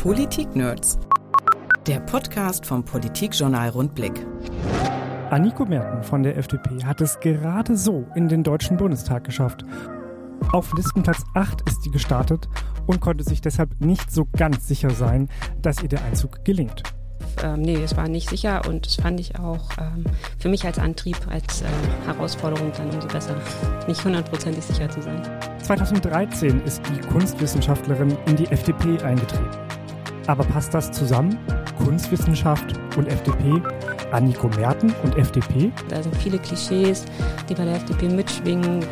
Politik-Nerds. Der Podcast vom Politikjournal Rundblick. Anniko Merten von der FDP hat es gerade so in den Deutschen Bundestag geschafft. Auf Listenplatz 8 ist sie gestartet und konnte sich deshalb nicht so ganz sicher sein, dass ihr der Einzug gelingt. Ähm, nee, es war nicht sicher und das fand ich auch ähm, für mich als Antrieb, als äh, Herausforderung dann umso besser, nicht hundertprozentig sicher zu sein. 2013 ist die Kunstwissenschaftlerin in die FDP eingetreten. Aber passt das zusammen? Kunstwissenschaft und FDP? Anniko Merten und FDP? Da sind viele Klischees, die bei der FDP mitschwingen,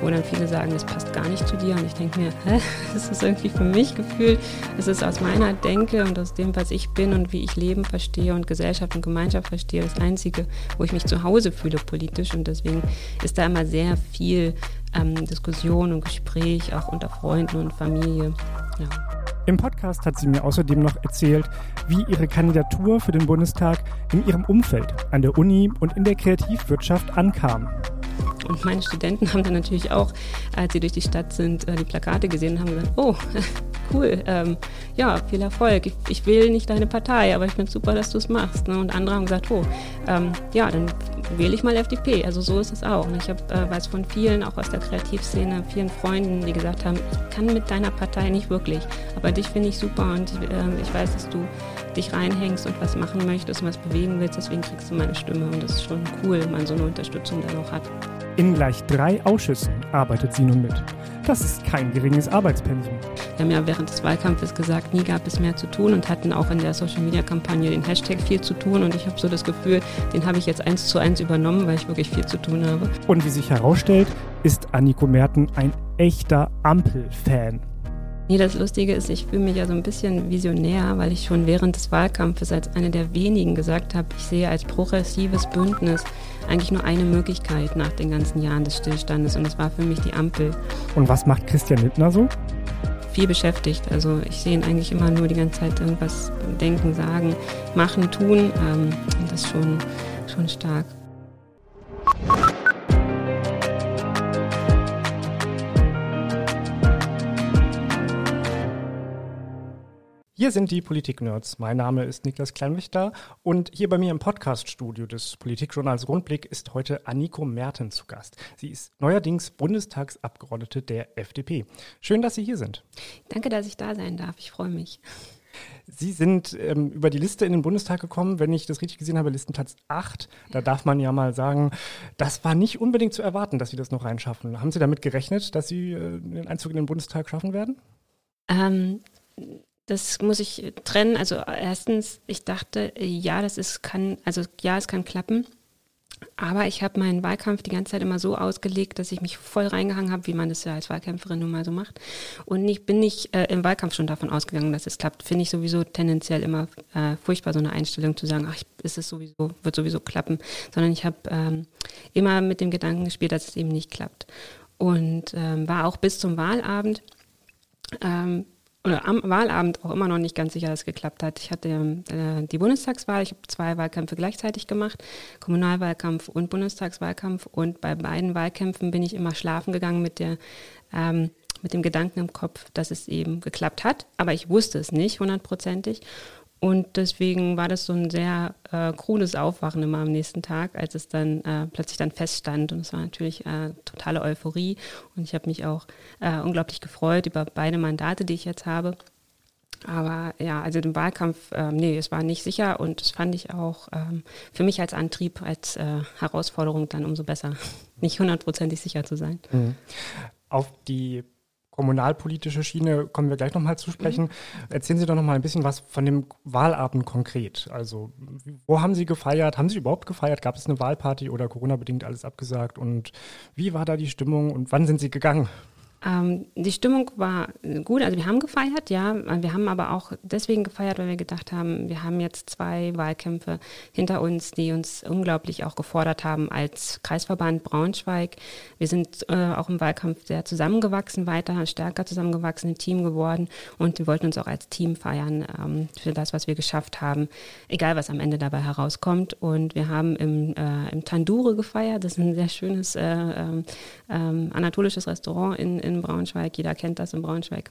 wo dann viele sagen, das passt gar nicht zu dir. Und ich denke mir, hä, das ist irgendwie für mich gefühlt, es ist aus meiner Denke und aus dem, was ich bin und wie ich Leben verstehe und Gesellschaft und Gemeinschaft verstehe, das Einzige, wo ich mich zu Hause fühle politisch. Und deswegen ist da immer sehr viel ähm, Diskussion und Gespräch, auch unter Freunden und Familie. Ja. Im Podcast hat sie mir außerdem noch erzählt, wie ihre Kandidatur für den Bundestag in ihrem Umfeld, an der Uni und in der Kreativwirtschaft ankam. Und meine Studenten haben dann natürlich auch, als sie durch die Stadt sind, äh, die Plakate gesehen und haben gesagt, oh, cool, ähm, ja, viel Erfolg. Ich, ich, will nicht deine Partei, aber ich finde super, dass du es machst. Ne? Und andere haben gesagt, oh, ähm, ja, dann wähle ich mal FDP. Also so ist es auch. Und ich hab, äh, weiß von vielen, auch aus der Kreativszene, vielen Freunden, die gesagt haben, ich kann mit deiner Partei nicht wirklich, aber dich finde ich super und äh, ich weiß, dass du dich reinhängst und was machen möchtest und was bewegen willst, deswegen kriegst du meine Stimme und das ist schon cool, wenn man so eine Unterstützung dann auch hat. In gleich drei Ausschüssen arbeitet sie nun mit. Das ist kein geringes Arbeitspensum. Wir haben ja während des Wahlkampfes gesagt, nie gab es mehr zu tun und hatten auch in der Social-Media-Kampagne den Hashtag viel zu tun. Und ich habe so das Gefühl, den habe ich jetzt eins zu eins übernommen, weil ich wirklich viel zu tun habe. Und wie sich herausstellt, ist Anniko Merten ein echter Ampel-Fan. Nee, das Lustige ist, ich fühle mich ja so ein bisschen visionär, weil ich schon während des Wahlkampfes als eine der wenigen gesagt habe, ich sehe als progressives Bündnis eigentlich nur eine Möglichkeit nach den ganzen Jahren des Stillstandes und das war für mich die Ampel. Und was macht Christian Littner so? Viel beschäftigt. Also ich sehe ihn eigentlich immer nur die ganze Zeit irgendwas denken, sagen, machen, tun. Ähm, das ist schon, schon stark. Hier sind die Politik-Nerds. Mein Name ist Niklas Kleinwächter und hier bei mir im Podcaststudio des Politikjournals Rundblick ist heute Anniko Merten zu Gast. Sie ist neuerdings Bundestagsabgeordnete der FDP. Schön, dass Sie hier sind. Danke, dass ich da sein darf. Ich freue mich. Sie sind ähm, über die Liste in den Bundestag gekommen, wenn ich das richtig gesehen habe, Listenplatz 8. Da darf man ja mal sagen, das war nicht unbedingt zu erwarten, dass Sie das noch reinschaffen. Haben Sie damit gerechnet, dass Sie äh, den Einzug in den Bundestag schaffen werden? Ähm, das muss ich trennen. Also erstens, ich dachte, ja, das ist kann, also ja, es kann klappen. Aber ich habe meinen Wahlkampf die ganze Zeit immer so ausgelegt, dass ich mich voll reingehangen habe, wie man das ja als Wahlkämpferin nun mal so macht. Und ich bin nicht äh, im Wahlkampf schon davon ausgegangen, dass es klappt. Finde ich sowieso tendenziell immer äh, furchtbar, so eine Einstellung zu sagen, ach, ist es sowieso, wird sowieso klappen. Sondern ich habe ähm, immer mit dem Gedanken gespielt, dass es eben nicht klappt. Und ähm, war auch bis zum Wahlabend ähm, oder am Wahlabend auch immer noch nicht ganz sicher, dass es geklappt hat. Ich hatte äh, die Bundestagswahl, ich habe zwei Wahlkämpfe gleichzeitig gemacht, Kommunalwahlkampf und Bundestagswahlkampf. Und bei beiden Wahlkämpfen bin ich immer schlafen gegangen mit der ähm, mit dem Gedanken im Kopf, dass es eben geklappt hat. Aber ich wusste es nicht hundertprozentig. Und deswegen war das so ein sehr äh, krudes Aufwachen immer am nächsten Tag, als es dann äh, plötzlich dann feststand. Und es war natürlich äh, totale Euphorie. Und ich habe mich auch äh, unglaublich gefreut über beide Mandate, die ich jetzt habe. Aber ja, also den Wahlkampf, ähm, nee, es war nicht sicher und das fand ich auch ähm, für mich als Antrieb, als äh, Herausforderung dann umso besser, nicht hundertprozentig sicher zu sein. Mhm. Auf die kommunalpolitische Schiene kommen wir gleich nochmal zu sprechen. Mhm. Erzählen Sie doch nochmal ein bisschen was von dem Wahlabend konkret. Also, wo haben Sie gefeiert? Haben Sie überhaupt gefeiert? Gab es eine Wahlparty oder Corona-bedingt alles abgesagt? Und wie war da die Stimmung und wann sind Sie gegangen? Ähm, die Stimmung war gut, also wir haben gefeiert, ja. Wir haben aber auch deswegen gefeiert, weil wir gedacht haben, wir haben jetzt zwei Wahlkämpfe hinter uns, die uns unglaublich auch gefordert haben als Kreisverband Braunschweig. Wir sind äh, auch im Wahlkampf sehr zusammengewachsen, weiter stärker zusammengewachsen, ein Team geworden und wir wollten uns auch als Team feiern ähm, für das, was wir geschafft haben, egal was am Ende dabei herauskommt. Und wir haben im, äh, im Tandure gefeiert, das ist ein sehr schönes äh, ähm, ähm anatolisches Restaurant in, in in Braunschweig. Jeder kennt das in Braunschweig.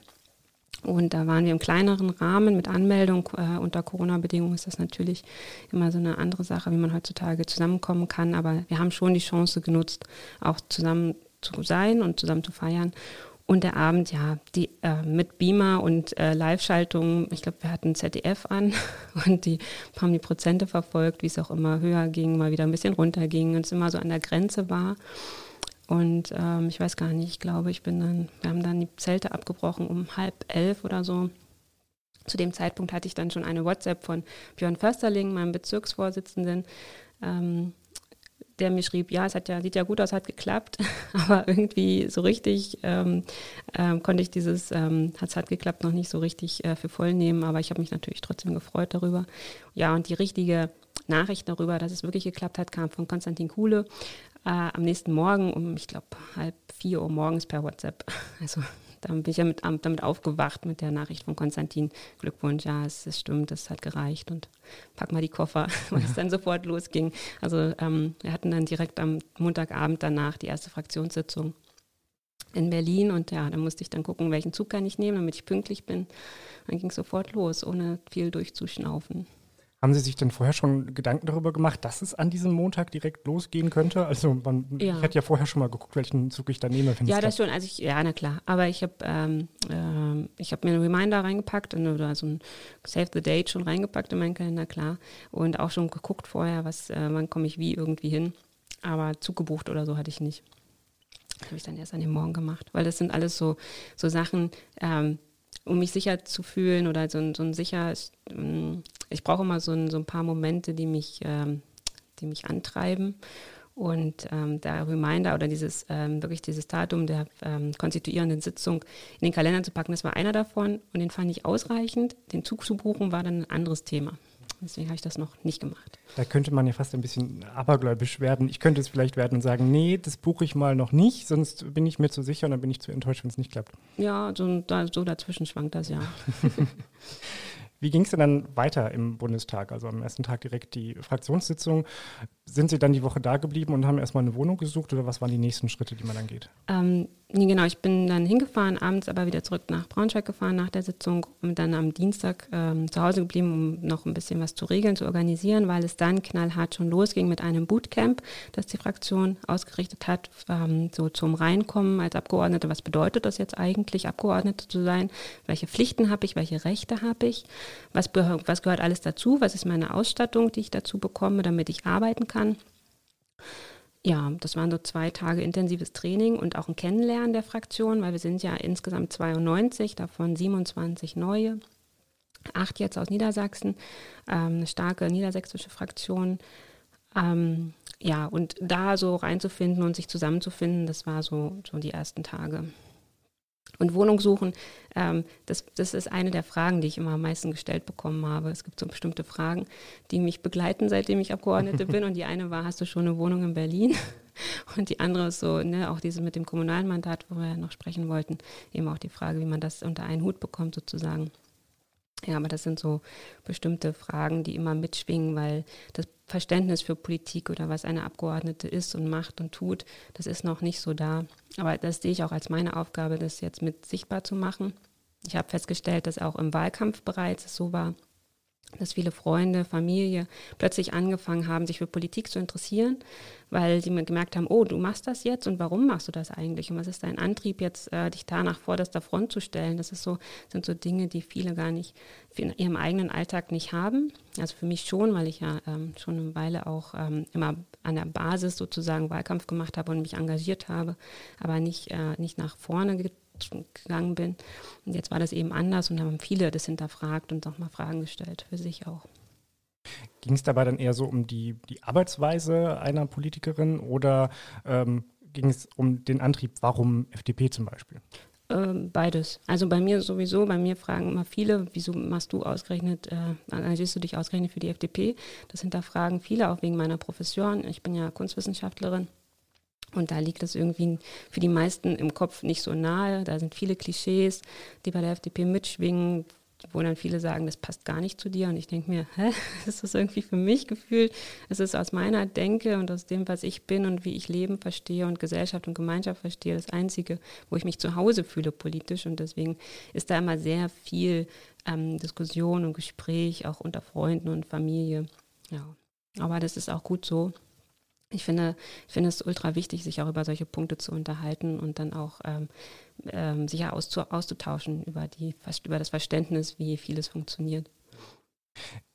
Und da waren wir im kleineren Rahmen mit Anmeldung. Äh, unter Corona-Bedingungen ist das natürlich immer so eine andere Sache, wie man heutzutage zusammenkommen kann. Aber wir haben schon die Chance genutzt, auch zusammen zu sein und zusammen zu feiern. Und der Abend, ja, die äh, mit Beamer und äh, Live-Schaltung, ich glaube, wir hatten ZDF an und die haben die Prozente verfolgt, wie es auch immer höher ging, mal wieder ein bisschen runter ging und es immer so an der Grenze war. Und ähm, ich weiß gar nicht, ich glaube, ich bin dann, wir haben dann die Zelte abgebrochen um halb elf oder so. Zu dem Zeitpunkt hatte ich dann schon eine WhatsApp von Björn Försterling, meinem Bezirksvorsitzenden, ähm, der mir schrieb, ja, es hat ja, sieht ja gut aus, hat geklappt, aber irgendwie so richtig ähm, ähm, konnte ich dieses, ähm, hat es hat geklappt, noch nicht so richtig äh, für voll nehmen, aber ich habe mich natürlich trotzdem gefreut darüber. Ja, und die richtige Nachricht darüber, dass es wirklich geklappt hat, kam von Konstantin Kuhle äh, am nächsten Morgen um, ich glaube, halb vier Uhr morgens per WhatsApp. Also dann bin ich ja mit, damit aufgewacht mit der Nachricht von Konstantin. Glückwunsch, ja, es, es stimmt, es hat gereicht und pack mal die Koffer, weil ja. es dann sofort losging. Also ähm, wir hatten dann direkt am Montagabend danach die erste Fraktionssitzung in Berlin und ja, da musste ich dann gucken, welchen Zug kann ich nehmen, damit ich pünktlich bin. Dann ging es sofort los, ohne viel durchzuschnaufen. Haben Sie sich denn vorher schon Gedanken darüber gemacht, dass es an diesem Montag direkt losgehen könnte? Also man, ja. ich hätte ja vorher schon mal geguckt, welchen Zug ich da nehme. Ja, das schon. Also ich, ja, na klar. Aber ich habe ähm, äh, ich mir einen Reminder reingepackt und, oder so ein Save the Date schon reingepackt in meinen Kalender, klar. Und auch schon geguckt vorher, was, äh, wann komme ich wie irgendwie hin. Aber Zug gebucht oder so hatte ich nicht. Das habe ich dann erst an dem Morgen gemacht. Weil das sind alles so, so Sachen, ähm, um mich sicher zu fühlen oder so ein, so ein sicher, ähm, ich brauche immer so ein, so ein paar Momente, die mich, ähm, die mich antreiben. Und ähm, der Reminder oder dieses ähm, wirklich dieses Datum der ähm, konstituierenden Sitzung in den Kalender zu packen, das war einer davon und den fand ich ausreichend. Den Zug zu buchen war dann ein anderes Thema. Deswegen habe ich das noch nicht gemacht. Da könnte man ja fast ein bisschen abergläubisch werden. Ich könnte es vielleicht werden und sagen, nee, das buche ich mal noch nicht, sonst bin ich mir zu sicher und dann bin ich zu enttäuscht, wenn es nicht klappt. Ja, so, so dazwischen schwankt das ja. Wie ging es denn dann weiter im Bundestag? Also am ersten Tag direkt die Fraktionssitzung. Sind Sie dann die Woche da geblieben und haben erstmal eine Wohnung gesucht oder was waren die nächsten Schritte, die man dann geht? Ähm, nee, genau, ich bin dann hingefahren, abends aber wieder zurück nach Braunschweig gefahren nach der Sitzung und dann am Dienstag ähm, zu Hause geblieben, um noch ein bisschen was zu regeln, zu organisieren, weil es dann knallhart schon losging mit einem Bootcamp, das die Fraktion ausgerichtet hat, ähm, so zum Reinkommen als Abgeordnete. Was bedeutet das jetzt eigentlich, Abgeordnete zu sein? Welche Pflichten habe ich? Welche Rechte habe ich? Was, was gehört alles dazu? Was ist meine Ausstattung, die ich dazu bekomme, damit ich arbeiten kann? Ja, das waren so zwei Tage intensives Training und auch ein Kennenlernen der Fraktion, weil wir sind ja insgesamt 92, davon 27 neue, acht jetzt aus Niedersachsen, ähm, eine starke niedersächsische Fraktion. Ähm, ja, und da so reinzufinden und sich zusammenzufinden, das war so, so die ersten Tage. Und Wohnung suchen, ähm, das, das ist eine der Fragen, die ich immer am meisten gestellt bekommen habe. Es gibt so bestimmte Fragen, die mich begleiten, seitdem ich Abgeordnete bin. Und die eine war, hast du schon eine Wohnung in Berlin? Und die andere ist so, ne, auch diese mit dem kommunalen Mandat, wo wir noch sprechen wollten, eben auch die Frage, wie man das unter einen Hut bekommt sozusagen. Ja, aber das sind so bestimmte Fragen, die immer mitschwingen, weil das Verständnis für Politik oder was eine Abgeordnete ist und macht und tut, das ist noch nicht so da. Aber das sehe ich auch als meine Aufgabe, das jetzt mit sichtbar zu machen. Ich habe festgestellt, dass auch im Wahlkampf bereits so war, dass viele Freunde, Familie plötzlich angefangen haben, sich für Politik zu interessieren, weil sie gemerkt haben, oh, du machst das jetzt und warum machst du das eigentlich? Und was ist dein Antrieb, jetzt äh, dich da nach vorderster Front zu stellen? Das ist so, sind so Dinge, die viele gar nicht in ihrem eigenen Alltag nicht haben. Also für mich schon, weil ich ja ähm, schon eine Weile auch ähm, immer an der Basis sozusagen Wahlkampf gemacht habe und mich engagiert habe, aber nicht, äh, nicht nach vorne gegangen bin. Und jetzt war das eben anders und haben viele das hinterfragt und auch mal Fragen gestellt für sich auch. Ging es dabei dann eher so um die, die Arbeitsweise einer Politikerin oder ähm, ging es um den Antrieb, warum FDP zum Beispiel? Ähm, beides. Also bei mir sowieso, bei mir fragen immer viele, wieso machst du ausgerechnet, äh, engagierst du dich ausgerechnet für die FDP? Das hinterfragen viele, auch wegen meiner Profession. Ich bin ja Kunstwissenschaftlerin und da liegt es irgendwie für die meisten im Kopf nicht so nahe. Da sind viele Klischees, die bei der FDP mitschwingen. wo dann viele sagen, das passt gar nicht zu dir. Und ich denke mir, hä, ist das irgendwie für mich gefühlt? Es ist aus meiner Denke und aus dem, was ich bin und wie ich Leben verstehe und Gesellschaft und Gemeinschaft verstehe, das Einzige, wo ich mich zu Hause fühle politisch. Und deswegen ist da immer sehr viel ähm, Diskussion und Gespräch, auch unter Freunden und Familie. Ja, aber das ist auch gut so ich finde, ich finde es ultra wichtig, sich auch über solche Punkte zu unterhalten und dann auch ähm, ähm, sich auszutauschen über, die, über das Verständnis, wie vieles funktioniert.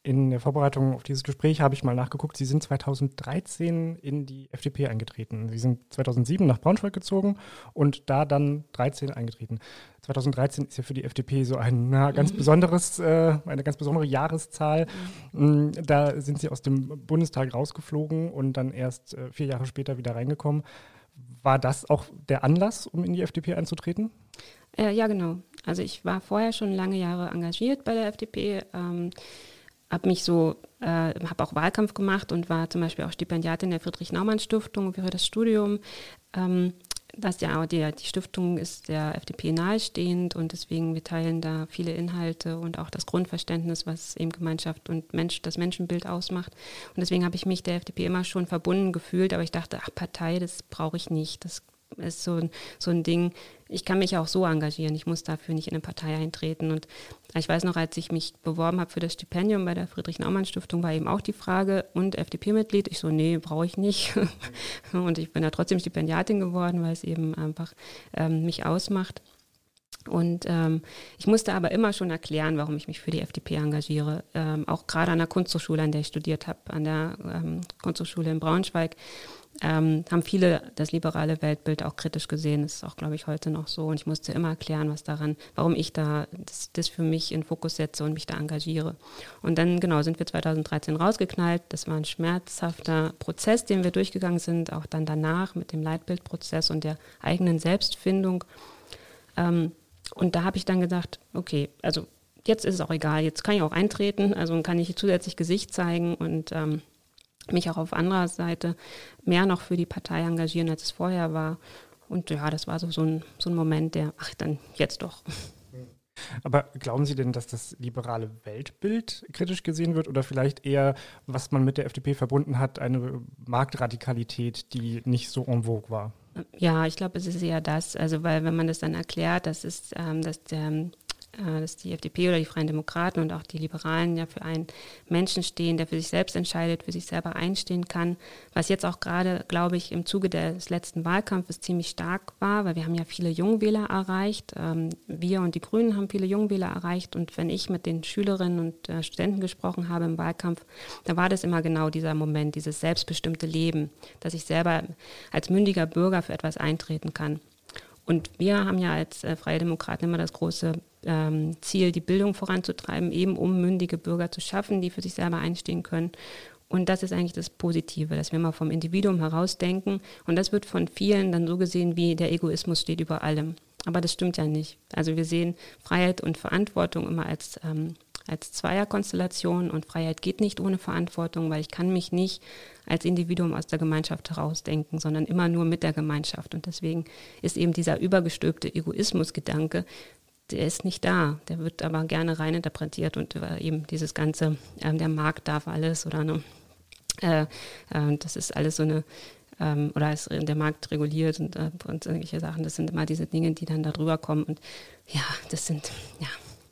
In der Vorbereitung auf dieses Gespräch habe ich mal nachgeguckt. Sie sind 2013 in die FDP eingetreten. Sie sind 2007 nach Braunschweig gezogen und da dann 13 eingetreten. 2013 ist ja für die FDP so ein na, ganz mhm. besonderes, äh, eine ganz besondere Jahreszahl. Mhm. Da sind Sie aus dem Bundestag rausgeflogen und dann erst äh, vier Jahre später wieder reingekommen. War das auch der Anlass, um in die FDP einzutreten? Äh, ja, genau. Also ich war vorher schon lange Jahre engagiert bei der FDP. Ähm, habe mich so, äh, habe auch Wahlkampf gemacht und war zum Beispiel auch Stipendiatin der Friedrich-Naumann-Stiftung für das Studium. Ähm, das ja, die, die Stiftung ist der FDP nahestehend und deswegen wir teilen da viele Inhalte und auch das Grundverständnis, was eben Gemeinschaft und Mensch, das Menschenbild ausmacht. Und deswegen habe ich mich der FDP immer schon verbunden gefühlt, aber ich dachte, ach, Partei, das brauche ich nicht. Das ist so so ein Ding. Ich kann mich auch so engagieren. Ich muss dafür nicht in eine Partei eintreten. Und ich weiß noch, als ich mich beworben habe für das Stipendium bei der Friedrich-Naumann-Stiftung, war eben auch die Frage, und FDP-Mitglied? Ich so, nee, brauche ich nicht. und ich bin da trotzdem Stipendiatin geworden, weil es eben einfach ähm, mich ausmacht. Und ähm, ich musste aber immer schon erklären, warum ich mich für die FDP engagiere. Ähm, auch gerade an der Kunsthochschule, an der ich studiert habe, an der ähm, Kunsthochschule in Braunschweig ähm, haben viele das liberale Weltbild auch kritisch gesehen. Das ist auch, glaube ich, heute noch so. Und ich musste immer erklären, was daran, warum ich da das, das, für mich in Fokus setze und mich da engagiere. Und dann, genau, sind wir 2013 rausgeknallt. Das war ein schmerzhafter Prozess, den wir durchgegangen sind, auch dann danach mit dem Leitbildprozess und der eigenen Selbstfindung. Ähm, und da habe ich dann gedacht, okay, also jetzt ist es auch egal, jetzt kann ich auch eintreten, also kann ich zusätzlich Gesicht zeigen und ähm, mich auch auf anderer Seite mehr noch für die Partei engagieren, als es vorher war. Und ja, das war so, so, ein, so ein Moment, der, ach, dann jetzt doch. Aber glauben Sie denn, dass das liberale Weltbild kritisch gesehen wird oder vielleicht eher, was man mit der FDP verbunden hat, eine Marktradikalität, die nicht so en vogue war? Ja, ich glaube, es ist eher das. Also, weil wenn man das dann erklärt, das ist, ähm, dass der dass die FDP oder die Freien Demokraten und auch die Liberalen ja für einen Menschen stehen, der für sich selbst entscheidet, für sich selber einstehen kann. Was jetzt auch gerade, glaube ich, im Zuge des letzten Wahlkampfes ziemlich stark war, weil wir haben ja viele Jungwähler erreicht. Ähm, wir und die Grünen haben viele Jungwähler erreicht. Und wenn ich mit den Schülerinnen und äh, Studenten gesprochen habe im Wahlkampf, da war das immer genau dieser Moment, dieses selbstbestimmte Leben, dass ich selber als mündiger Bürger für etwas eintreten kann. Und wir haben ja als äh, Freie Demokraten immer das große ähm, Ziel, die Bildung voranzutreiben, eben um mündige Bürger zu schaffen, die für sich selber einstehen können. Und das ist eigentlich das Positive, dass wir mal vom Individuum herausdenken. Und das wird von vielen dann so gesehen, wie der Egoismus steht über allem. Aber das stimmt ja nicht. Also wir sehen Freiheit und Verantwortung immer als ähm, als Zweierkonstellation und Freiheit geht nicht ohne Verantwortung, weil ich kann mich nicht als Individuum aus der Gemeinschaft herausdenken, sondern immer nur mit der Gemeinschaft. Und deswegen ist eben dieser übergestülpte Egoismusgedanke, der ist nicht da. Der wird aber gerne reininterpretiert und eben dieses ganze, äh, der Markt darf alles oder ne, äh, äh, das ist alles so eine ähm, oder ist der Markt reguliert und, äh, und solche Sachen. Das sind immer diese Dinge, die dann da drüber kommen. Und ja, das sind, ja,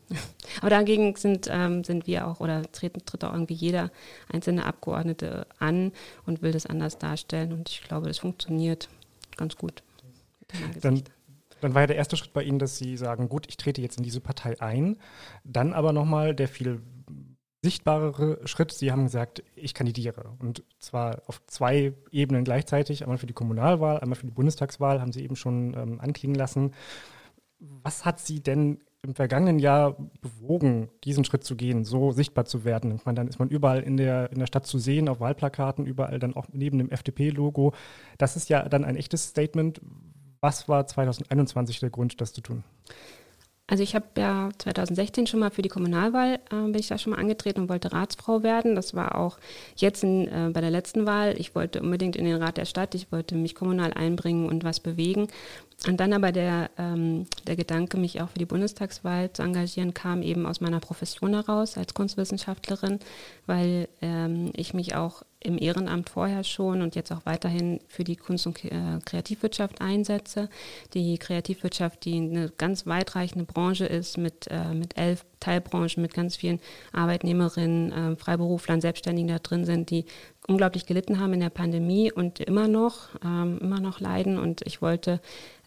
aber dagegen sind, ähm, sind wir auch oder tritt, tritt auch irgendwie jeder einzelne Abgeordnete an und will das anders darstellen. Und ich glaube, das funktioniert ganz gut. Dann, dann war ja der erste Schritt bei Ihnen, dass Sie sagen, gut, ich trete jetzt in diese Partei ein. Dann aber nochmal der viel sichtbarere Schritt. Sie haben gesagt, ich kandidiere. Und zwar auf zwei Ebenen gleichzeitig. Einmal für die Kommunalwahl, einmal für die Bundestagswahl, haben Sie eben schon ähm, anklingen lassen. Was hat Sie denn im vergangenen Jahr bewogen, diesen Schritt zu gehen, so sichtbar zu werden? Ich meine, dann ist man überall in der, in der Stadt zu sehen, auf Wahlplakaten, überall dann auch neben dem FDP-Logo. Das ist ja dann ein echtes Statement. Was war 2021 der Grund, das zu tun? Also ich habe ja 2016 schon mal für die Kommunalwahl, äh, bin ich da schon mal angetreten und wollte Ratsfrau werden. Das war auch jetzt in, äh, bei der letzten Wahl. Ich wollte unbedingt in den Rat der Stadt, ich wollte mich kommunal einbringen und was bewegen. Und dann aber der, ähm, der Gedanke, mich auch für die Bundestagswahl zu engagieren, kam eben aus meiner Profession heraus als Kunstwissenschaftlerin, weil ähm, ich mich auch im Ehrenamt vorher schon und jetzt auch weiterhin für die Kunst- und äh, Kreativwirtschaft einsetze. Die Kreativwirtschaft, die eine ganz weitreichende Branche ist mit, äh, mit elf Teilbranchen, mit ganz vielen Arbeitnehmerinnen, äh, Freiberuflern, Selbstständigen da drin sind, die unglaublich gelitten haben in der Pandemie und immer noch, ähm, immer noch leiden. Und ich wollte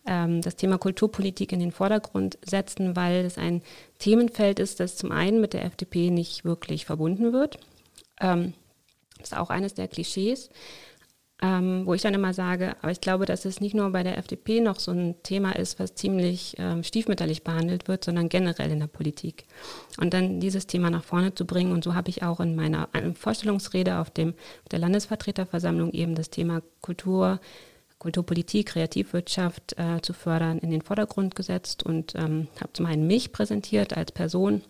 ähm, das Thema Kulturpolitik in den Vordergrund setzen, weil es ein Themenfeld ist, das zum einen mit der FDP nicht wirklich verbunden wird. Ähm, das ist auch eines der Klischees, ähm, wo ich dann immer sage, aber ich glaube, dass es nicht nur bei der FDP noch so ein Thema ist, was ziemlich ähm, stiefmütterlich behandelt wird, sondern generell in der Politik. Und dann dieses Thema nach vorne zu bringen. Und so habe ich auch in meiner Vorstellungsrede auf, dem, auf der Landesvertreterversammlung eben das Thema Kultur, Kulturpolitik, Kreativwirtschaft äh, zu fördern, in den Vordergrund gesetzt und ähm, habe zum einen mich präsentiert als Person,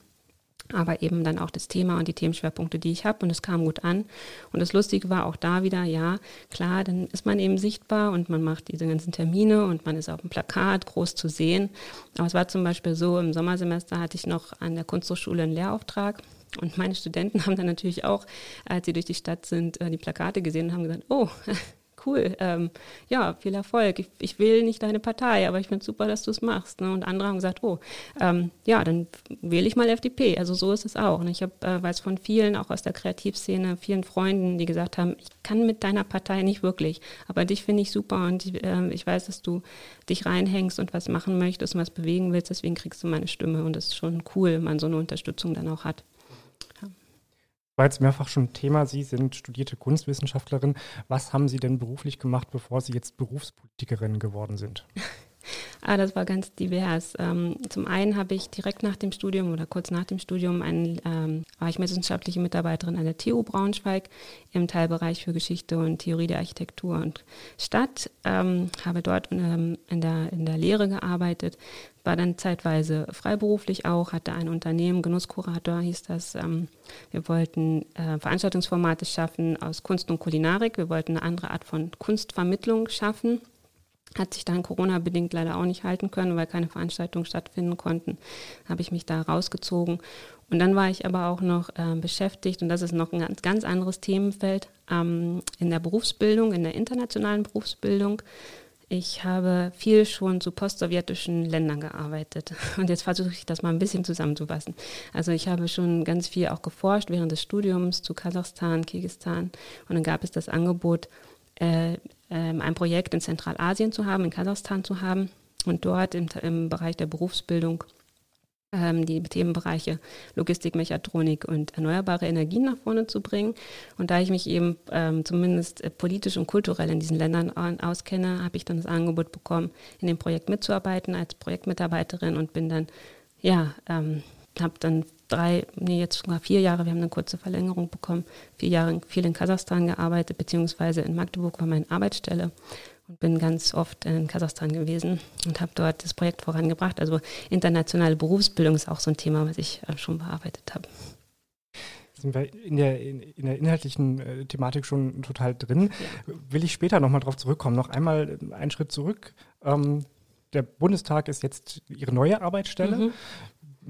aber eben dann auch das Thema und die Themenschwerpunkte, die ich habe und es kam gut an. Und das Lustige war auch da wieder, ja, klar, dann ist man eben sichtbar und man macht diese ganzen Termine und man ist auf dem Plakat groß zu sehen. Aber es war zum Beispiel so, im Sommersemester hatte ich noch an der Kunsthochschule einen Lehrauftrag und meine Studenten haben dann natürlich auch, als sie durch die Stadt sind, äh, die Plakate gesehen und haben gesagt, oh, cool, ähm, ja, viel Erfolg. Ich, ich, will nicht deine Partei, aber ich finde super, dass du es machst. Ne? Und andere haben gesagt, oh, ähm, ja, dann wähle ich mal FDP. Also so ist es auch. Und ich habe, äh, weiß von vielen, auch aus der Kreativszene, vielen Freunden, die gesagt haben, ich kann mit deiner Partei nicht wirklich, aber dich finde ich super und ich, äh, ich weiß, dass du dich reinhängst und was machen möchtest und was bewegen willst, deswegen kriegst du meine Stimme. Und das ist schon cool, wenn man so eine Unterstützung dann auch hat war jetzt mehrfach schon Thema. Sie sind studierte Kunstwissenschaftlerin. Was haben Sie denn beruflich gemacht, bevor Sie jetzt Berufspolitikerin geworden sind? Ah, das war ganz divers. Ähm, zum einen habe ich direkt nach dem Studium oder kurz nach dem Studium einen, ähm, war ich wissenschaftliche Mitarbeiterin an der TU Braunschweig im Teilbereich für Geschichte und Theorie der Architektur und Stadt, ähm, habe dort ähm, in, der, in der Lehre gearbeitet, war dann zeitweise freiberuflich auch, hatte ein Unternehmen, Genusskurator hieß das. Ähm, wir wollten äh, Veranstaltungsformate schaffen aus Kunst und Kulinarik. Wir wollten eine andere Art von Kunstvermittlung schaffen hat sich dann Corona-bedingt leider auch nicht halten können, weil keine Veranstaltungen stattfinden konnten. Habe ich mich da rausgezogen. Und dann war ich aber auch noch äh, beschäftigt, und das ist noch ein ganz, ganz anderes Themenfeld, ähm, in der Berufsbildung, in der internationalen Berufsbildung. Ich habe viel schon zu postsowjetischen Ländern gearbeitet. Und jetzt versuche ich das mal ein bisschen zusammenzufassen. Also ich habe schon ganz viel auch geforscht während des Studiums zu Kasachstan, Kirgistan. Und dann gab es das Angebot, äh, ähm, ein Projekt in Zentralasien zu haben, in Kasachstan zu haben und dort im, im Bereich der Berufsbildung die Themenbereiche Logistik, Mechatronik und erneuerbare Energien nach vorne zu bringen. Und da ich mich eben ähm, zumindest äh, politisch und kulturell in diesen Ländern auskenne, habe ich dann das Angebot bekommen, in dem Projekt mitzuarbeiten als Projektmitarbeiterin und bin dann, ja, ähm, habe dann drei, nee, jetzt sogar vier Jahre, wir haben eine kurze Verlängerung bekommen, vier Jahre viel in Kasachstan gearbeitet, beziehungsweise in Magdeburg war meine Arbeitsstelle und bin ganz oft in Kasachstan gewesen und habe dort das Projekt vorangebracht. Also internationale Berufsbildung ist auch so ein Thema, was ich äh, schon bearbeitet habe sind wir in der, in, in der inhaltlichen äh, Thematik schon total drin. Ja. Will ich später nochmal drauf zurückkommen. Noch einmal äh, einen Schritt zurück. Ähm, der Bundestag ist jetzt Ihre neue Arbeitsstelle. Mhm.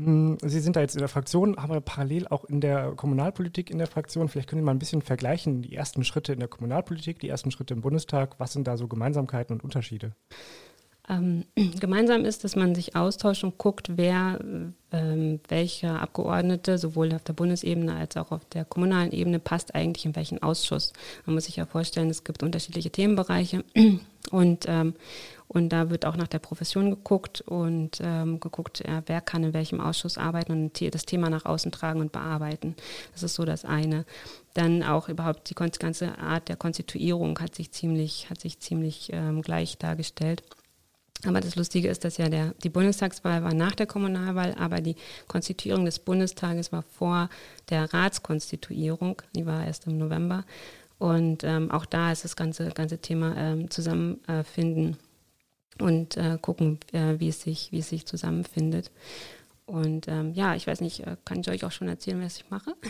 Hm, Sie sind da jetzt in der Fraktion, aber parallel auch in der Kommunalpolitik in der Fraktion. Vielleicht können Sie mal ein bisschen vergleichen, die ersten Schritte in der Kommunalpolitik, die ersten Schritte im Bundestag. Was sind da so Gemeinsamkeiten und Unterschiede? Ähm, gemeinsam ist, dass man sich austauscht und guckt, wer ähm, welcher Abgeordnete sowohl auf der Bundesebene als auch auf der kommunalen Ebene passt eigentlich in welchen Ausschuss. Man muss sich ja vorstellen, es gibt unterschiedliche Themenbereiche und, ähm, und da wird auch nach der Profession geguckt und ähm, geguckt, ja, wer kann in welchem Ausschuss arbeiten und das Thema nach außen tragen und bearbeiten. Das ist so das eine. Dann auch überhaupt die ganze Art der Konstituierung hat sich ziemlich, hat sich ziemlich ähm, gleich dargestellt. Aber das Lustige ist, dass ja der, die Bundestagswahl war nach der Kommunalwahl, aber die Konstituierung des Bundestages war vor der Ratskonstituierung. Die war erst im November. Und ähm, auch da ist das ganze, ganze Thema ähm, Zusammenfinden und äh, gucken, äh, wie, es sich, wie es sich zusammenfindet. Und ähm, ja, ich weiß nicht, äh, kann ich euch auch schon erzählen, was ich mache?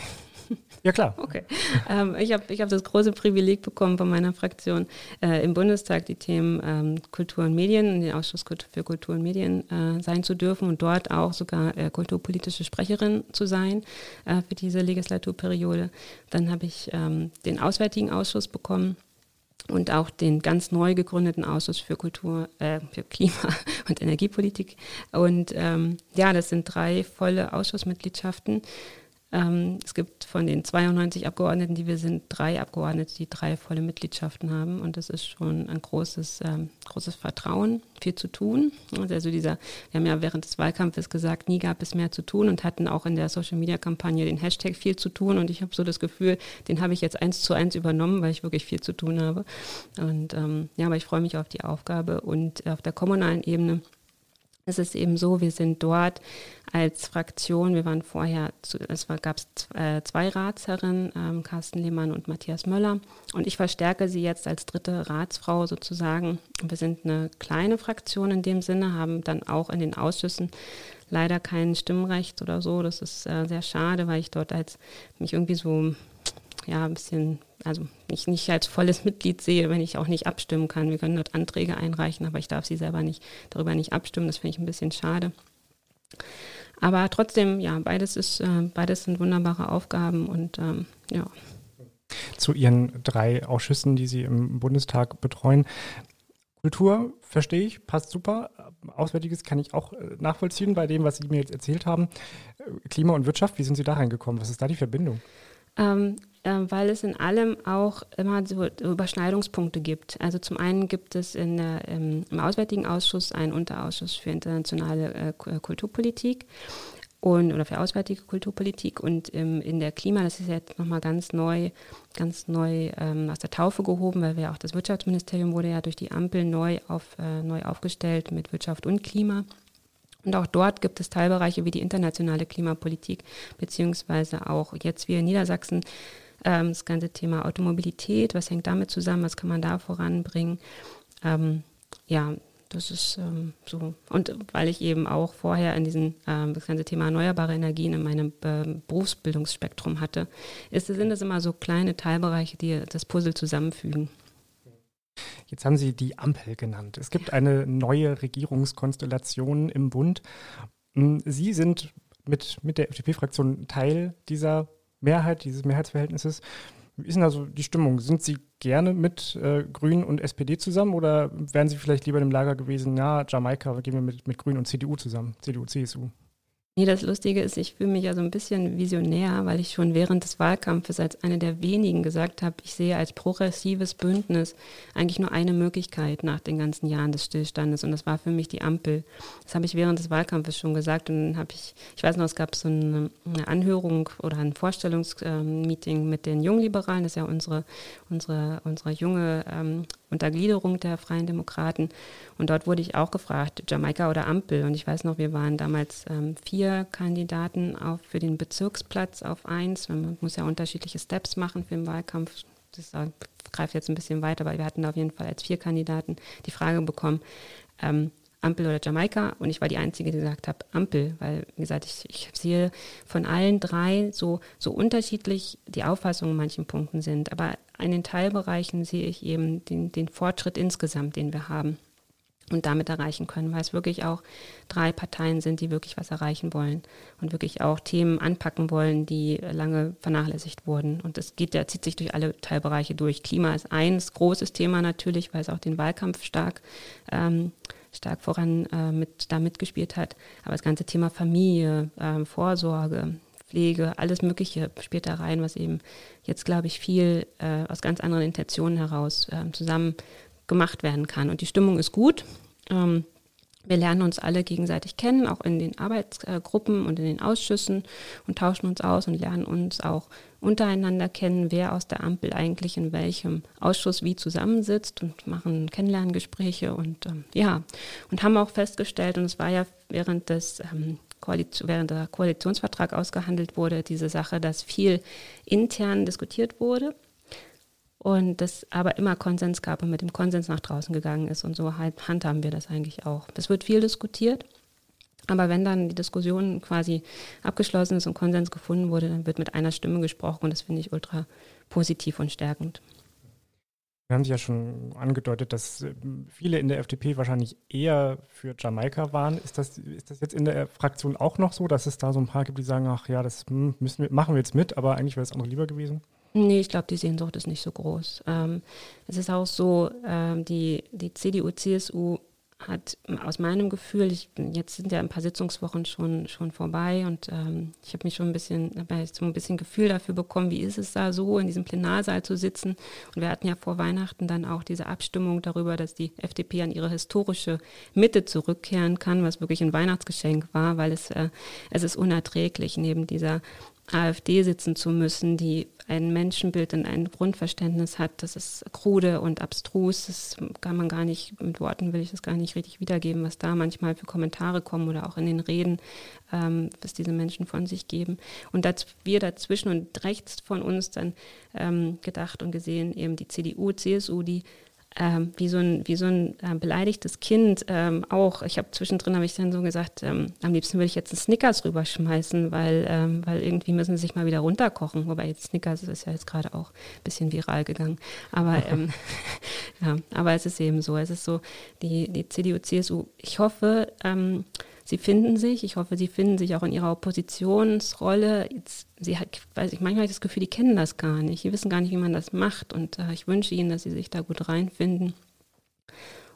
Ja, klar. Okay. Ähm, ich habe ich hab das große Privileg bekommen von meiner Fraktion äh, im Bundestag, die Themen ähm, Kultur und Medien, in den Ausschuss für Kultur und Medien äh, sein zu dürfen und dort auch sogar äh, kulturpolitische Sprecherin zu sein äh, für diese Legislaturperiode. Dann habe ich ähm, den Auswärtigen Ausschuss bekommen und auch den ganz neu gegründeten Ausschuss für Kultur, äh, für Klima und Energiepolitik. Und ähm, ja, das sind drei volle Ausschussmitgliedschaften. Ähm, es gibt von den 92 Abgeordneten, die wir sind, drei Abgeordnete, die drei volle Mitgliedschaften haben. Und das ist schon ein großes, ähm, großes Vertrauen, viel zu tun. Also dieser, wir haben ja während des Wahlkampfes gesagt, nie gab es mehr zu tun und hatten auch in der Social-Media-Kampagne den Hashtag viel zu tun. Und ich habe so das Gefühl, den habe ich jetzt eins zu eins übernommen, weil ich wirklich viel zu tun habe. Und ähm, ja, aber ich freue mich auf die Aufgabe und auf der kommunalen Ebene es ist eben so, wir sind dort als Fraktion, wir waren vorher, es gab äh, zwei Ratsherren, ähm, Carsten Lehmann und Matthias Möller. Und ich verstärke sie jetzt als dritte Ratsfrau sozusagen. Wir sind eine kleine Fraktion in dem Sinne, haben dann auch in den Ausschüssen leider kein Stimmrecht oder so. Das ist äh, sehr schade, weil ich dort als mich irgendwie so ja, ein bisschen, also mich nicht als volles Mitglied sehe, wenn ich auch nicht abstimmen kann. Wir können dort Anträge einreichen, aber ich darf sie selber nicht, darüber nicht abstimmen. Das finde ich ein bisschen schade. Aber trotzdem, ja, beides ist, äh, beides sind wunderbare Aufgaben und ähm, ja. Zu Ihren drei Ausschüssen, die Sie im Bundestag betreuen. Kultur verstehe ich, passt super. Auswärtiges kann ich auch äh, nachvollziehen bei dem, was Sie mir jetzt erzählt haben. Klima und Wirtschaft, wie sind Sie da reingekommen? Was ist da die Verbindung? Ähm, äh, weil es in allem auch immer so Überschneidungspunkte gibt. Also zum einen gibt es in der, im, Auswärtigen Ausschuss einen Unterausschuss für internationale äh, äh, Kulturpolitik und oder für auswärtige Kulturpolitik und im, in der Klima, das ist jetzt nochmal ganz neu, ganz neu ähm, aus der Taufe gehoben, weil wir auch das Wirtschaftsministerium wurde ja durch die Ampel neu auf äh, neu aufgestellt mit Wirtschaft und Klima. Und auch dort gibt es Teilbereiche wie die internationale Klimapolitik, beziehungsweise auch jetzt wie in Niedersachsen ähm, das ganze Thema Automobilität, was hängt damit zusammen, was kann man da voranbringen. Ähm, ja, das ist ähm, so. Und weil ich eben auch vorher in diesem ähm, das ganze Thema erneuerbare Energien in meinem äh, Berufsbildungsspektrum hatte, ist, sind es immer so kleine Teilbereiche, die das Puzzle zusammenfügen. Jetzt haben Sie die Ampel genannt. Es gibt eine neue Regierungskonstellation im Bund. Hm, Sie sind mit, mit der FDP-Fraktion Teil dieser Mehrheit, dieses Mehrheitsverhältnisses. Wie ist denn also die Stimmung? Sind Sie gerne mit äh, Grünen und SPD zusammen oder wären Sie vielleicht lieber im Lager gewesen, ja, Jamaika, gehen wir mit, mit Grünen und CDU zusammen, CDU, CSU? Nee, das Lustige ist, ich fühle mich ja so ein bisschen visionär, weil ich schon während des Wahlkampfes als eine der wenigen gesagt habe, ich sehe als progressives Bündnis eigentlich nur eine Möglichkeit nach den ganzen Jahren des Stillstandes. Und das war für mich die Ampel. Das habe ich während des Wahlkampfes schon gesagt. Und dann habe ich, ich weiß noch, es gab so eine, eine Anhörung oder ein Vorstellungsmeeting mit den Jungliberalen, das ist ja unsere, unsere, unsere junge ähm, Untergliederung der Freien Demokraten. Und dort wurde ich auch gefragt, Jamaika oder Ampel. Und ich weiß noch, wir waren damals ähm, vier Kandidaten auf, für den Bezirksplatz auf eins. Man muss ja unterschiedliche Steps machen für den Wahlkampf. Das greift jetzt ein bisschen weiter, aber wir hatten auf jeden Fall als vier Kandidaten die Frage bekommen, ähm, Ampel oder Jamaika. Und ich war die Einzige, die gesagt hat, Ampel, weil, wie gesagt, ich, ich sehe von allen drei so, so unterschiedlich die Auffassungen in manchen Punkten sind. Aber in den Teilbereichen sehe ich eben den, den Fortschritt insgesamt, den wir haben und damit erreichen können, weil es wirklich auch drei Parteien sind, die wirklich was erreichen wollen und wirklich auch Themen anpacken wollen, die lange vernachlässigt wurden. Und das geht, der zieht sich durch alle Teilbereiche durch. Klima ist eins großes Thema natürlich, weil es auch den Wahlkampf stark ähm, stark voran äh, mit, da mitgespielt hat. Aber das ganze Thema Familie, äh, Vorsorge, Pflege, alles Mögliche spielt da rein, was eben jetzt, glaube ich, viel äh, aus ganz anderen Intentionen heraus äh, zusammen gemacht werden kann. Und die Stimmung ist gut. Ähm, wir lernen uns alle gegenseitig kennen, auch in den Arbeitsgruppen und in den Ausschüssen und tauschen uns aus und lernen uns auch untereinander kennen, wer aus der Ampel eigentlich in welchem Ausschuss wie zusammensitzt und machen Kennenlerngespräche und ähm, ja, und haben auch festgestellt, und es war ja während des ähm, während der Koalitionsvertrag ausgehandelt wurde, diese Sache, dass viel intern diskutiert wurde und das aber immer Konsens gab und mit dem Konsens nach draußen gegangen ist und so halt handhaben wir das eigentlich auch. Es wird viel diskutiert Aber wenn dann die Diskussion quasi abgeschlossen ist und Konsens gefunden wurde, dann wird mit einer Stimme gesprochen und das finde ich ultra positiv und stärkend. Wir haben Sie ja schon angedeutet, dass äh, viele in der FDP wahrscheinlich eher für Jamaika waren. Ist das, ist das jetzt in der Fraktion auch noch so, dass es da so ein paar gibt, die sagen, ach ja, das hm, müssen wir, machen wir jetzt mit, aber eigentlich wäre es andere lieber gewesen? Nee, ich glaube, die Sehnsucht ist nicht so groß. Ähm, es ist auch so, ähm, die, die CDU, CSU hat aus meinem Gefühl, ich, jetzt sind ja ein paar Sitzungswochen schon, schon vorbei und ähm, ich habe mich schon ein bisschen, so ein bisschen Gefühl dafür bekommen, wie ist es da so, in diesem Plenarsaal zu sitzen. Und wir hatten ja vor Weihnachten dann auch diese Abstimmung darüber, dass die FDP an ihre historische Mitte zurückkehren kann, was wirklich ein Weihnachtsgeschenk war, weil es, äh, es ist unerträglich, neben dieser AfD sitzen zu müssen, die ein Menschenbild und ein Grundverständnis hat, das ist krude und abstrus. Das kann man gar nicht, mit Worten will ich das gar nicht richtig wiedergeben, was da manchmal für Kommentare kommen oder auch in den Reden, ähm, was diese Menschen von sich geben. Und dass wir dazwischen und rechts von uns dann ähm, gedacht und gesehen, eben die CDU, CSU, die ähm, wie so ein, wie so ein äh, beleidigtes Kind ähm, auch. Ich habe zwischendrin habe ich dann so gesagt, ähm, am liebsten würde ich jetzt einen Snickers rüberschmeißen, weil, ähm, weil irgendwie müssen sie sich mal wieder runterkochen. Wobei jetzt Snickers ist ja jetzt gerade auch ein bisschen viral gegangen. Aber ähm, ja, aber es ist eben so. Es ist so, die, die CDU, CSU, ich hoffe, ähm, sie finden sich. Ich hoffe, sie finden sich auch in ihrer Oppositionsrolle. Jetzt, sie hat, weiß ich, manchmal habe ich das Gefühl, die kennen das gar nicht. Die wissen gar nicht, wie man das macht. Und äh, ich wünsche ihnen, dass sie sich da gut reinfinden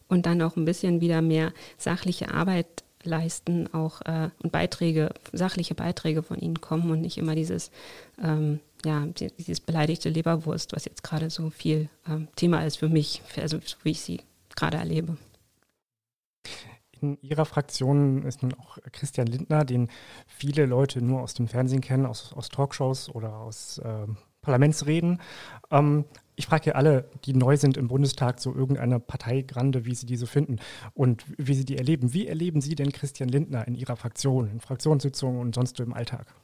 und dann auch ein bisschen wieder mehr sachliche Arbeit leisten, auch äh, und Beiträge, sachliche Beiträge von ihnen kommen und nicht immer dieses, ähm, ja, dieses beleidigte Leberwurst, was jetzt gerade so viel ähm, Thema ist für mich, also so wie ich sie gerade erlebe. In Ihrer Fraktion ist nun auch Christian Lindner, den viele Leute nur aus dem Fernsehen kennen, aus, aus Talkshows oder aus äh, Parlamentsreden. Ähm, ich frage ja alle, die neu sind im Bundestag, so irgendeine Parteigrande, wie sie die so finden und wie sie die erleben. Wie erleben Sie denn Christian Lindner in Ihrer Fraktion, in Fraktionssitzungen und sonst im Alltag?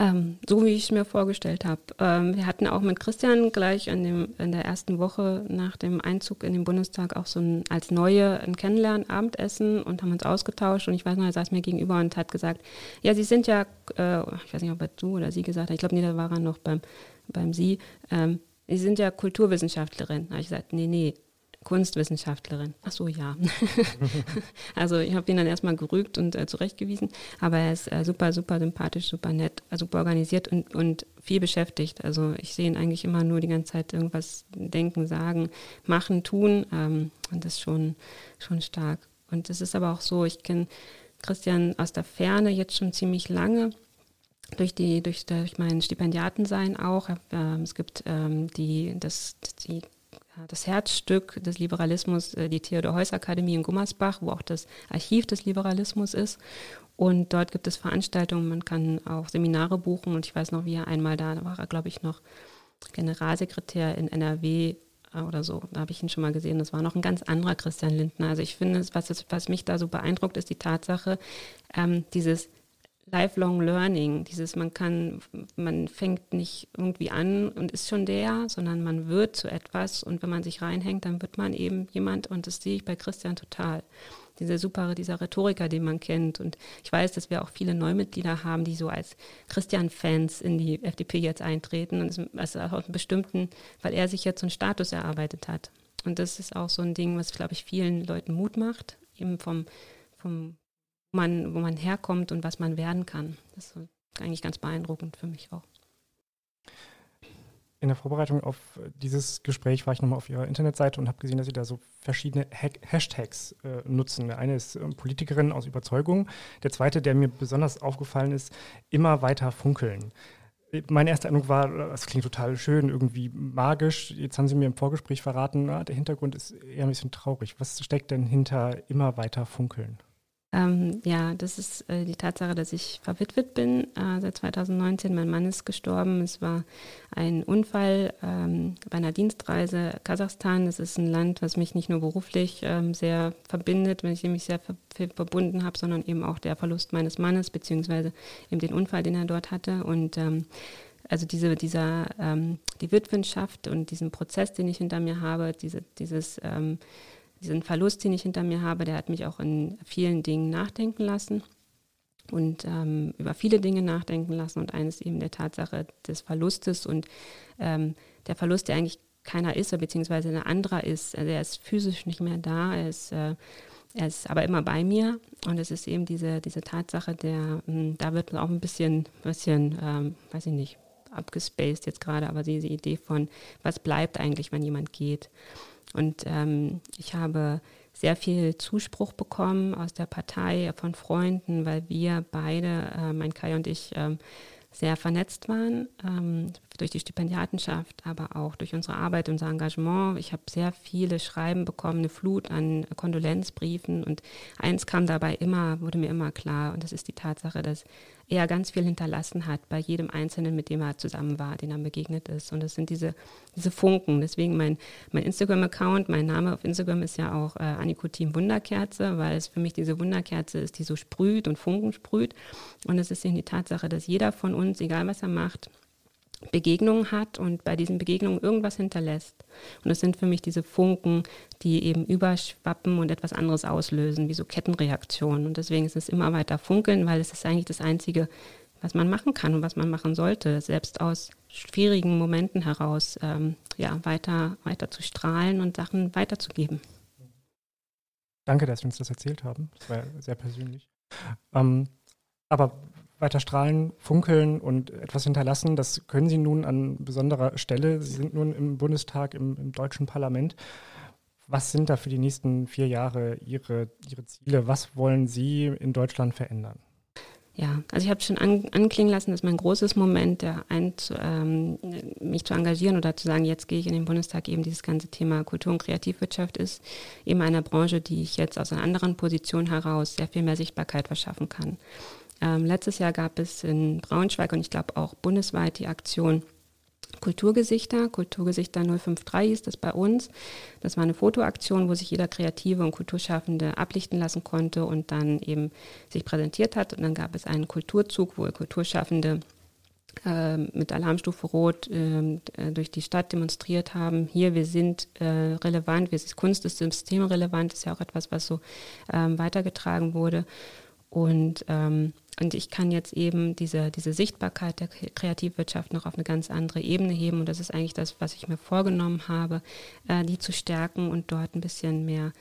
Ähm, so wie ich es mir vorgestellt habe. Ähm, wir hatten auch mit Christian gleich in, dem, in der ersten Woche nach dem Einzug in den Bundestag auch so ein als Neue ein Kennenlernen-Abendessen und haben uns ausgetauscht. Und ich weiß noch, er saß mir gegenüber und hat gesagt, ja, Sie sind ja, äh, ich weiß nicht, ob er du oder sie gesagt hat, ich glaube, nee, da war er noch beim, beim Sie, ähm, Sie sind ja Kulturwissenschaftlerin. Da habe ich gesagt, nee, nee, Kunstwissenschaftlerin. Ach so, ja. also ich habe ihn dann erstmal gerügt und äh, zurechtgewiesen, aber er ist äh, super, super sympathisch, super nett, äh, super organisiert und, und viel beschäftigt. Also ich sehe ihn eigentlich immer nur die ganze Zeit irgendwas denken, sagen, machen, tun ähm, und das ist schon, schon stark. Und es ist aber auch so, ich kenne Christian aus der Ferne jetzt schon ziemlich lange durch die durch, durch mein Stipendiatensein auch. Ähm, es gibt ähm, die das die das Herzstück des Liberalismus, äh, die Theodor Heuss Akademie in Gummersbach, wo auch das Archiv des Liberalismus ist. Und dort gibt es Veranstaltungen, man kann auch Seminare buchen. Und ich weiß noch, wie er einmal da, war glaube ich, noch Generalsekretär in NRW äh, oder so. Da habe ich ihn schon mal gesehen. Das war noch ein ganz anderer Christian Lindner. Also ich finde, was, was mich da so beeindruckt, ist die Tatsache, ähm, dieses Lifelong Learning, dieses man kann, man fängt nicht irgendwie an und ist schon der, sondern man wird zu etwas und wenn man sich reinhängt, dann wird man eben jemand und das sehe ich bei Christian total. Dieser super, dieser Rhetoriker, den man kennt und ich weiß, dass wir auch viele Neumitglieder haben, die so als Christian-Fans in die FDP jetzt eintreten und es, also auch einen bestimmten, weil er sich jetzt so einen Status erarbeitet hat. Und das ist auch so ein Ding, was, glaube ich, vielen Leuten Mut macht, eben vom, vom man, wo man herkommt und was man werden kann. Das ist eigentlich ganz beeindruckend für mich auch. In der Vorbereitung auf dieses Gespräch war ich nochmal auf Ihrer Internetseite und habe gesehen, dass Sie da so verschiedene ha Hashtags äh, nutzen. Der eine ist äh, Politikerin aus Überzeugung. Der zweite, der mir besonders aufgefallen ist, immer weiter funkeln. Mein erster Eindruck war, das klingt total schön, irgendwie magisch. Jetzt haben Sie mir im Vorgespräch verraten, na, der Hintergrund ist eher ein bisschen traurig. Was steckt denn hinter immer weiter funkeln? Ähm, ja, das ist äh, die Tatsache, dass ich verwitwet bin äh, seit 2019. Mein Mann ist gestorben. Es war ein Unfall ähm, bei einer Dienstreise Kasachstan. Das ist ein Land, was mich nicht nur beruflich ähm, sehr verbindet, dem ich sehr ver verbunden habe, sondern eben auch der Verlust meines Mannes, beziehungsweise eben den Unfall, den er dort hatte. Und ähm, also diese, dieser, ähm, die Witwenschaft und diesen Prozess, den ich hinter mir habe, diese, dieses ähm, diesen Verlust, den ich hinter mir habe, der hat mich auch in vielen Dingen nachdenken lassen und ähm, über viele Dinge nachdenken lassen und eines eben der Tatsache des Verlustes und ähm, der Verlust, der eigentlich keiner ist, beziehungsweise ein anderer ist. Also er ist physisch nicht mehr da, er ist, äh, er ist aber immer bei mir und es ist eben diese, diese Tatsache, der, mh, hm, da wird auch ein bisschen, bisschen ähm, weiß ich nicht, abgespaced jetzt gerade, aber diese Idee von, was bleibt eigentlich, wenn jemand geht. Und ähm, ich habe sehr viel Zuspruch bekommen aus der Partei, von Freunden, weil wir beide, äh, mein Kai und ich, ähm, sehr vernetzt waren, ähm, durch die Stipendiatenschaft, aber auch durch unsere Arbeit, unser Engagement. Ich habe sehr viele Schreiben bekommen, eine Flut an Kondolenzbriefen und eins kam dabei immer, wurde mir immer klar und das ist die Tatsache, dass er ganz viel hinterlassen hat bei jedem Einzelnen, mit dem er zusammen war, den er begegnet ist. Und das sind diese, diese Funken. Deswegen mein, mein Instagram-Account, mein Name auf Instagram ist ja auch äh, Anikotin Wunderkerze, weil es für mich diese Wunderkerze ist, die so sprüht und Funken sprüht. Und es ist eben die Tatsache, dass jeder von uns, egal was er macht, Begegnungen hat und bei diesen Begegnungen irgendwas hinterlässt. Und es sind für mich diese Funken, die eben überschwappen und etwas anderes auslösen, wie so Kettenreaktionen. Und deswegen ist es immer weiter funkeln, weil es ist eigentlich das Einzige, was man machen kann und was man machen sollte, selbst aus schwierigen Momenten heraus ähm, ja, weiter, weiter zu strahlen und Sachen weiterzugeben. Danke, dass Sie uns das erzählt haben. Das war sehr persönlich. Ähm, aber weiter strahlen, funkeln und etwas hinterlassen. Das können Sie nun an besonderer Stelle. Sie sind nun im Bundestag, im, im deutschen Parlament. Was sind da für die nächsten vier Jahre Ihre, Ihre Ziele? Was wollen Sie in Deutschland verändern? Ja, also ich habe schon an, anklingen lassen, dass mein großes Moment, der ein, ähm, mich zu engagieren oder zu sagen, jetzt gehe ich in den Bundestag, eben dieses ganze Thema Kultur- und Kreativwirtschaft ist, eben einer Branche, die ich jetzt aus einer anderen Position heraus sehr viel mehr Sichtbarkeit verschaffen kann. Ähm, letztes Jahr gab es in Braunschweig und ich glaube auch bundesweit die Aktion Kulturgesichter. Kulturgesichter 053 ist das bei uns. Das war eine Fotoaktion, wo sich jeder Kreative und Kulturschaffende ablichten lassen konnte und dann eben sich präsentiert hat. Und dann gab es einen Kulturzug, wo Kulturschaffende äh, mit Alarmstufe Rot äh, durch die Stadt demonstriert haben. Hier, wir sind äh, relevant, wir sind Kunst ist systemrelevant, ist ja auch etwas, was so ähm, weitergetragen wurde. Und ähm, und ich kann jetzt eben diese, diese Sichtbarkeit der Kreativwirtschaft noch auf eine ganz andere Ebene heben. Und das ist eigentlich das, was ich mir vorgenommen habe, äh, die zu stärken und dort ein bisschen mehr,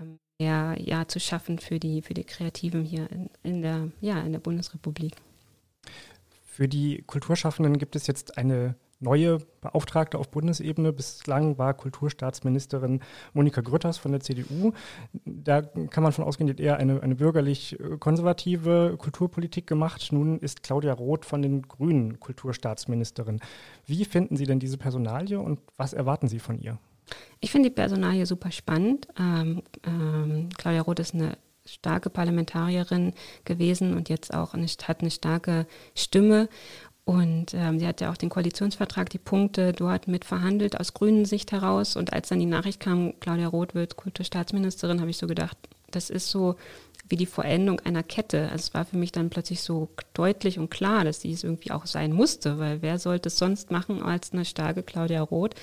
ähm, mehr ja, zu schaffen für die, für die Kreativen hier in, in, der, ja, in der Bundesrepublik. Für die Kulturschaffenden gibt es jetzt eine neue Beauftragte auf Bundesebene. Bislang war Kulturstaatsministerin Monika Grütters von der CDU. Da kann man von ausgehen, die hat eher eine, eine bürgerlich-konservative Kulturpolitik gemacht. Nun ist Claudia Roth von den Grünen Kulturstaatsministerin. Wie finden Sie denn diese Personalie und was erwarten Sie von ihr? Ich finde die Personalie super spannend. Ähm, ähm, Claudia Roth ist eine starke Parlamentarierin gewesen und jetzt auch eine, hat eine starke Stimme. Und ähm, sie hat ja auch den Koalitionsvertrag, die Punkte dort mit verhandelt aus grünen Sicht heraus. Und als dann die Nachricht kam, Claudia Roth wird Kulturstaatsministerin, habe ich so gedacht, das ist so wie die Vollendung einer Kette. Also es war für mich dann plötzlich so deutlich und klar, dass sie es irgendwie auch sein musste, weil wer sollte es sonst machen als eine starke Claudia Roth?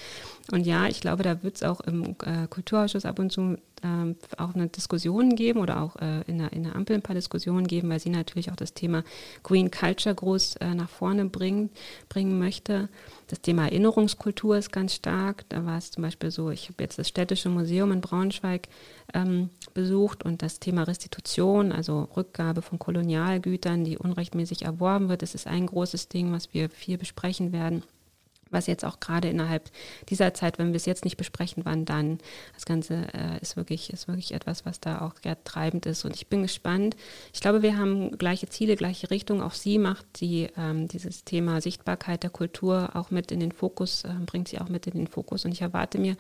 Und ja, ich glaube, da wird es auch im äh, Kulturausschuss ab und zu äh, auch eine Diskussion geben oder auch äh, in, der, in der Ampel ein paar Diskussionen geben, weil sie natürlich auch das Thema Green Culture groß äh, nach vorne bringen, bringen möchte. Das Thema Erinnerungskultur ist ganz stark. Da war es zum Beispiel so, ich habe jetzt das Städtische Museum in Braunschweig ähm, besucht und das Thema Restitution, also Rückgabe von Kolonialgütern, die unrechtmäßig erworben wird, das ist ein großes Ding, was wir viel besprechen werden was jetzt auch gerade innerhalb dieser Zeit, wenn wir es jetzt nicht besprechen, wann dann. Das Ganze äh, ist wirklich, ist wirklich etwas, was da auch ja, treibend ist. Und ich bin gespannt. Ich glaube, wir haben gleiche Ziele, gleiche Richtung. Auch sie macht sie ähm, dieses Thema Sichtbarkeit der Kultur auch mit in den Fokus, äh, bringt sie auch mit in den Fokus. Und ich erwarte mir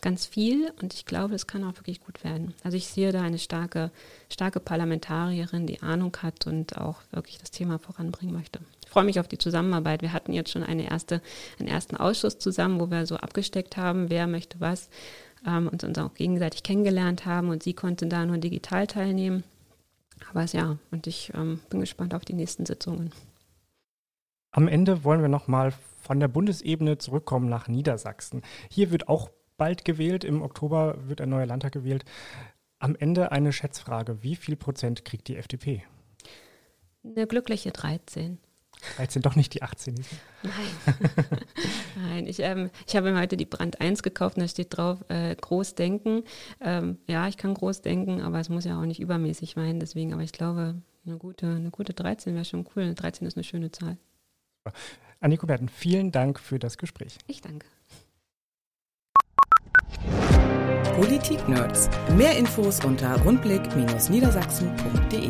ganz viel und ich glaube, es kann auch wirklich gut werden. Also ich sehe da eine starke, starke Parlamentarierin, die Ahnung hat und auch wirklich das Thema voranbringen möchte freue mich auf die Zusammenarbeit. Wir hatten jetzt schon eine erste, einen ersten Ausschuss zusammen, wo wir so abgesteckt haben, wer möchte was ähm, und uns auch gegenseitig kennengelernt haben und sie konnte da nur digital teilnehmen. Aber ja, und ich ähm, bin gespannt auf die nächsten Sitzungen. Am Ende wollen wir nochmal von der Bundesebene zurückkommen nach Niedersachsen. Hier wird auch bald gewählt. Im Oktober wird ein neuer Landtag gewählt. Am Ende eine Schätzfrage. Wie viel Prozent kriegt die FDP? Eine glückliche 13. 13, doch nicht die 18. Nein. Nein, ich, ähm, ich habe mir heute die Brand 1 gekauft und da steht drauf, äh, groß denken. Ähm, ja, ich kann groß denken, aber es muss ja auch nicht übermäßig sein. Deswegen, aber ich glaube, eine gute, eine gute 13 wäre schon cool. 13 ist eine schöne Zahl. Anniko Berten, vielen Dank für das Gespräch. Ich danke. Politik-Nerds. Mehr Infos unter rundblick-niedersachsen.de.